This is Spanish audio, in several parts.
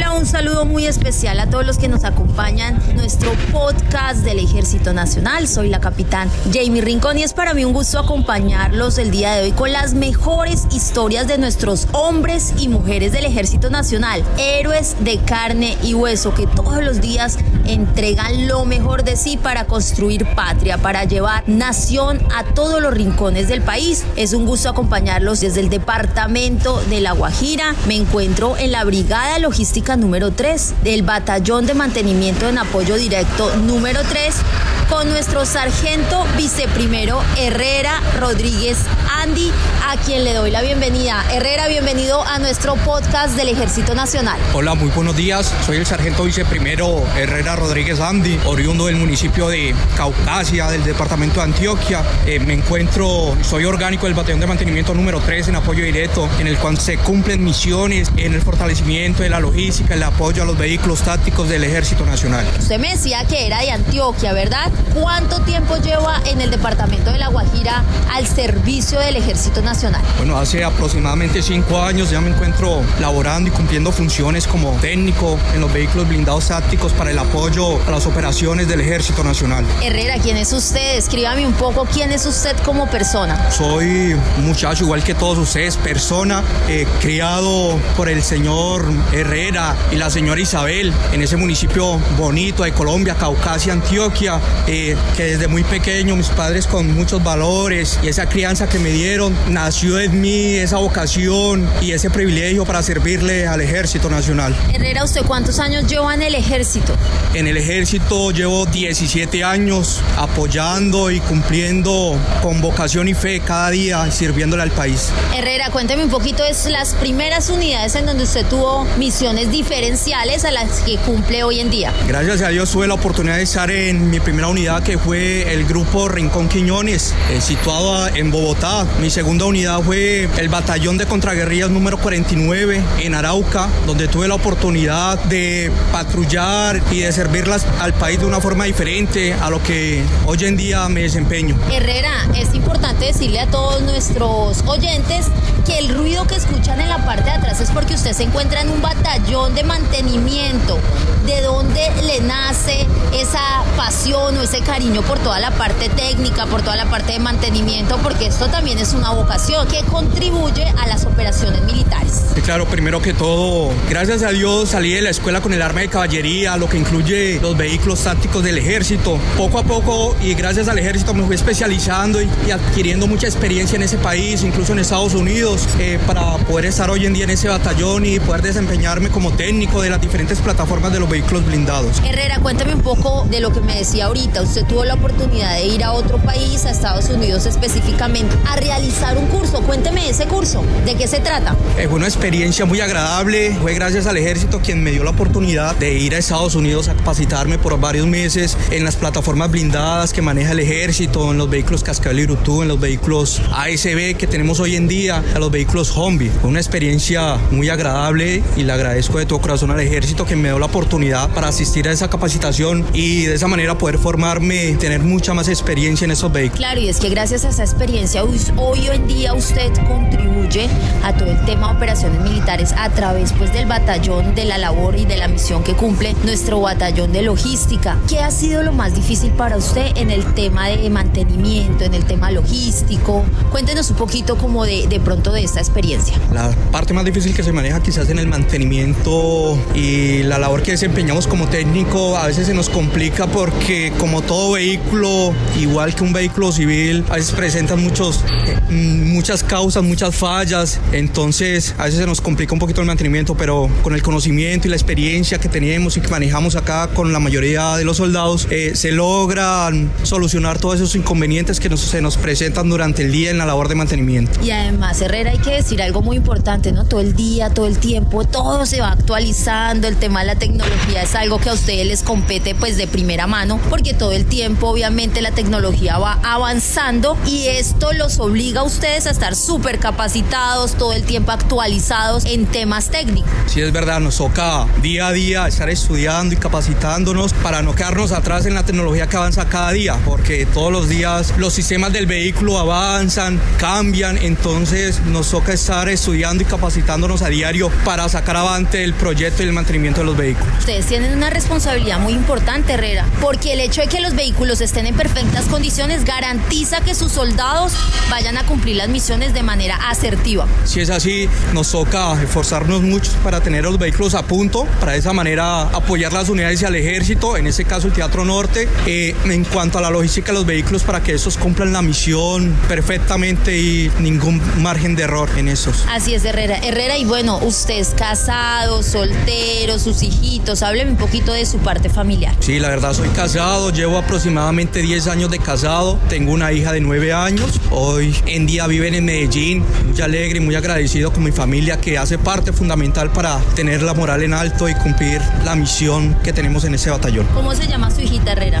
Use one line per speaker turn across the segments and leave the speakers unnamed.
Hola, un saludo muy especial a todos los que nos acompañan nuestro podcast del Ejército Nacional. Soy la capitán Jamie Rincón y es para mí un gusto acompañarlos el día de hoy con las mejores historias de nuestros hombres y mujeres del Ejército Nacional, héroes de carne y hueso que todos los días entregan lo mejor de sí para construir patria, para llevar nación a todos los rincones del país. Es un gusto acompañarlos desde el departamento de La Guajira. Me encuentro en la Brigada Logística número 3 del Batallón de Mantenimiento en Apoyo Directo número 3 con nuestro sargento viceprimero Herrera Rodríguez Andy, a quien le doy la bienvenida. Herrera, bienvenido a nuestro podcast del Ejército Nacional.
Hola, muy buenos días. Soy el sargento viceprimero Herrera Rodríguez Andy, oriundo del municipio de Caucasia, del departamento de Antioquia. Eh, me encuentro, soy orgánico del batallón de mantenimiento número 3 en apoyo directo, en el cual se cumplen misiones en el fortalecimiento de la logística, el apoyo a los vehículos tácticos del Ejército Nacional.
Usted me decía que era de Antioquia, ¿verdad? ¿Cuánto tiempo lleva en el departamento de La Guajira al servicio del Ejército Nacional?
Bueno, hace aproximadamente cinco años ya me encuentro laborando y cumpliendo funciones como técnico en los vehículos blindados tácticos para el apoyo a las operaciones del Ejército Nacional.
Herrera, ¿quién es usted? Escríbame un poco quién es usted como persona.
Soy un muchacho igual que todos ustedes, persona eh, criado por el señor Herrera y la señora Isabel en ese municipio bonito de Colombia, Caucasia, Antioquia. Eh, que desde muy pequeño mis padres con muchos valores y esa crianza que me dieron, nació en mí esa vocación y ese privilegio para servirle al Ejército Nacional.
Herrera, ¿usted cuántos años lleva en el ejército?
En el ejército llevo 17 años apoyando y cumpliendo con vocación y fe cada día sirviéndole al país.
Herrera, cuénteme un poquito, es las primeras unidades en donde usted tuvo misiones diferenciales a las que cumple hoy en día.
Gracias a Dios tuve la oportunidad de estar en mi primera unidad que fue el grupo Rincón Quiñones, eh, situado en Bogotá. Mi segunda unidad fue el batallón de contraguerrillas número 49 en Arauca, donde tuve la oportunidad de patrullar y de servirlas al país de una forma diferente a lo que hoy en día me desempeño.
Herrera, es importante decirle a todos nuestros oyentes que el ruido que escuchan en la parte de atrás es porque usted se encuentra en un batallón de mantenimiento. ¿De dónde le nace esa pasión o ese cariño por toda la parte técnica, por toda la parte de mantenimiento? Porque esto también es una vocación que contribuye a las operaciones militares.
Claro, primero que todo, gracias a Dios salí de la escuela con el arma de caballería, lo que incluye los vehículos tácticos del ejército. Poco a poco y gracias al ejército me fui especializando y adquiriendo mucha experiencia en ese país, incluso en Estados Unidos, eh, para poder estar hoy en día en ese batallón y poder desempeñarme como técnico de las diferentes plataformas de los vehículos blindados.
Herrera, cuéntame un poco de lo que me decía ahorita. Usted tuvo la oportunidad de ir a otro país, a Estados Unidos específicamente, a realizar un curso. Cuénteme ese curso. ¿De qué se trata?
Fue una experiencia muy agradable. Fue gracias al ejército quien me dio la oportunidad de ir a Estados Unidos a capacitarme por varios meses en las plataformas blindadas que maneja el ejército, en los vehículos Cascabel y Urutú, en los vehículos ASB que tenemos hoy en día, a los vehículos Humvee. Fue una experiencia muy agradable y le agradezco de todo corazón al ejército que me dio la oportunidad para asistir a esa capacitación y de esa manera poder formarme, tener mucha más experiencia en esos vehículos.
Claro, y es que gracias a esa experiencia hoy en día usted contribuye a todo el tema de operaciones militares a través pues del batallón de la labor y de la misión que cumple nuestro batallón de logística. ¿Qué ha sido lo más difícil para usted en el tema de mantenimiento, en el tema logístico? Cuéntenos un poquito como de, de pronto de esta experiencia.
La parte más difícil que se maneja quizás en el mantenimiento y la labor que desempeñamos como técnico a veces se nos complica porque como todo vehículo, igual que un vehículo civil, a veces presentan muchos, eh, muchas causas, muchas fallas, entonces a veces se nos complica un poquito el mantenimiento, pero con el conocimiento y la experiencia que tenemos y que manejamos acá con la mayoría de los soldados, eh, se logran solucionar todos esos inconvenientes que se nos presentan durante el día en la labor de mantenimiento.
Y además, Herrera, hay que decir algo muy importante, ¿no? Todo el día, todo el tiempo, todo se va actualizando, el tema de la tecnología es algo que a ustedes les compete pues de primera mano, porque todo el tiempo obviamente la tecnología va avanzando y esto los obliga a ustedes a estar súper capacitados capacitados, todo el tiempo actualizados en temas técnicos.
Sí, es verdad, nos toca día a día estar estudiando y capacitándonos para no quedarnos atrás en la tecnología que avanza cada día, porque todos los días los sistemas del vehículo avanzan, cambian, entonces nos toca estar estudiando y capacitándonos a diario para sacar avante el proyecto y el mantenimiento de los vehículos.
Ustedes tienen una responsabilidad muy importante, Herrera, porque el hecho de que los vehículos estén en perfectas condiciones garantiza que sus soldados vayan a cumplir las misiones de manera asertiva.
Si es así, nos toca esforzarnos mucho para tener los vehículos a punto, para de esa manera apoyar las unidades y al ejército, en este caso el Teatro Norte, eh, en cuanto a la logística de los vehículos para que estos cumplan la misión perfectamente y ningún margen de error en esos.
Así es, Herrera. Herrera, y bueno, usted es casado, soltero, sus hijitos, hábleme un poquito de su parte familiar.
Sí, la verdad soy casado, llevo aproximadamente 10 años de casado, tengo una hija de 9 años, hoy en día viven en Medellín, muy alegre y muy agradecido con mi familia que hace parte fundamental para tener la moral en alto y cumplir la misión que tenemos en ese batallón.
¿Cómo se llama su hijita Herrera?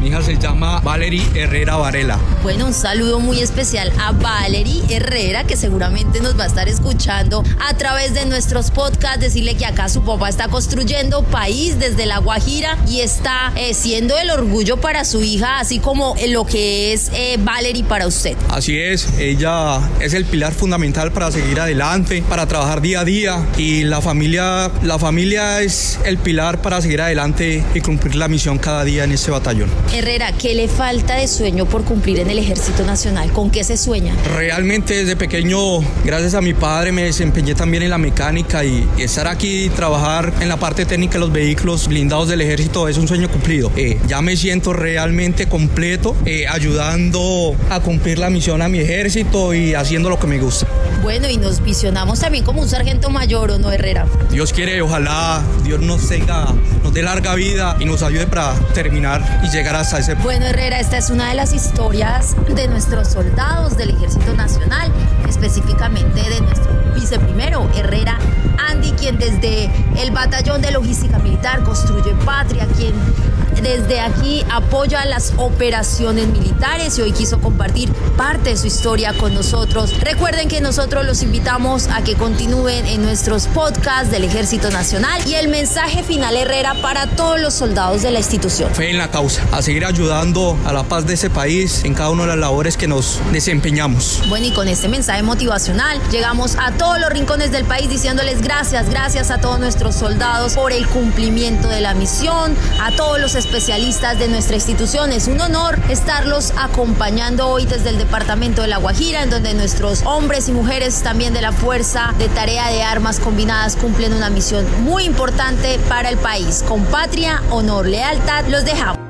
Mi hija se llama Valerie Herrera Varela.
Bueno, un saludo muy especial a Valerie Herrera, que seguramente nos va a estar escuchando a través de nuestros podcasts. Decirle que acá su papá está construyendo país desde La Guajira y está eh, siendo el orgullo para su hija, así como lo que es eh, Valerie para usted.
Así es, ella es el pilar fundamental para seguir adelante, para trabajar día a día y la familia, la familia es el pilar para seguir adelante y cumplir la misión cada día en este batallón.
Herrera, ¿qué le falta de sueño por cumplir en el Ejército Nacional? ¿Con qué se sueña?
Realmente desde pequeño, gracias a mi padre, me desempeñé también en la mecánica y, estar aquí y trabajar en la parte técnica de los vehículos blindados del Ejército es un sueño cumplido. Eh, ya me siento realmente completo, eh, ayudando a cumplir la misión a mi ejército y haciendo lo que me gusta.
Bueno, y nos visionamos también como un sargento mayor, ¿o no, Herrera?
Dios quiere, ojalá Dios nos tenga, nos dé larga vida y nos ayude para terminar y llegar a
bueno, Herrera, esta es una de las historias de nuestros soldados del Ejército Nacional, específicamente de nuestro viceprimero, Herrera Andy, quien desde el Batallón de Logística Militar construye patria, quien desde aquí apoya las operaciones militares y hoy quiso compartir parte de su historia con nosotros. Recuerden que nosotros los invitamos a que continúen en nuestros podcasts del Ejército Nacional y el mensaje final Herrera para todos los soldados de la institución.
Fe en la causa, a seguir ayudando a la paz de ese país en cada una de las labores que nos desempeñamos.
Bueno, y con este mensaje motivacional llegamos a todos los rincones del país diciéndoles gracias, gracias a todos nuestros soldados por el cumplimiento de la misión, a todos los especialistas de nuestra institución. Es un honor estarlos acompañando hoy desde el departamento de La Guajira, en donde nuestros hombres y mujeres también de la Fuerza de Tarea de Armas Combinadas cumplen una misión muy importante para el país. Con patria, honor, lealtad, los dejamos.